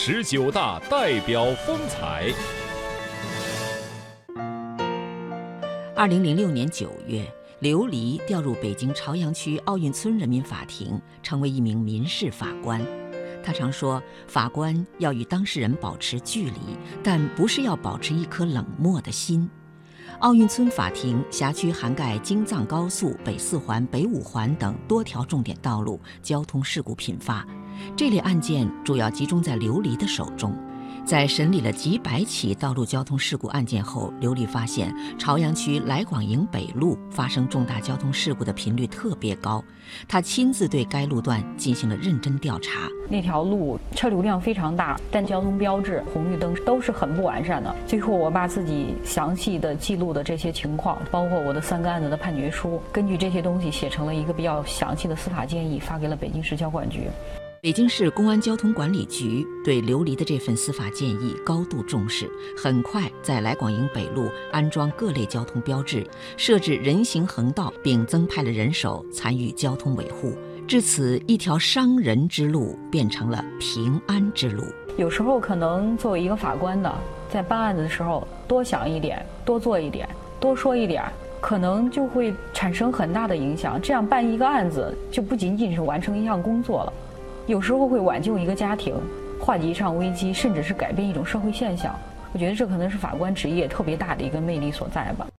十九大代表风采。二零零六年九月，刘黎调入北京朝阳区奥运村人民法庭，成为一名民事法官。他常说，法官要与当事人保持距离，但不是要保持一颗冷漠的心。奥运村法庭辖区涵盖京藏高速、北四环、北五环等多条重点道路，交通事故频发。这类案件主要集中在刘黎的手中。在审理了几百起道路交通事故案件后，刘丽发现朝阳区来广营北路发生重大交通事故的频率特别高。他亲自对该路段进行了认真调查。那条路车流量非常大，但交通标志、红绿灯都是很不完善的。最后，我把自己详细的记录的这些情况，包括我的三个案子的判决书，根据这些东西写成了一个比较详细的司法建议，发给了北京市交管局。北京市公安交通管理局对刘黎的这份司法建议高度重视，很快在来广营北路安装各类交通标志，设置人行横道，并增派了人手参与交通维护。至此，一条伤人之路变成了平安之路。有时候，可能作为一个法官的，在办案子的时候多想一点，多做一点，多说一点，可能就会产生很大的影响。这样办一个案子，就不仅仅是完成一项工作了。有时候会挽救一个家庭，化解一场危机，甚至是改变一种社会现象。我觉得这可能是法官职业特别大的一个魅力所在吧。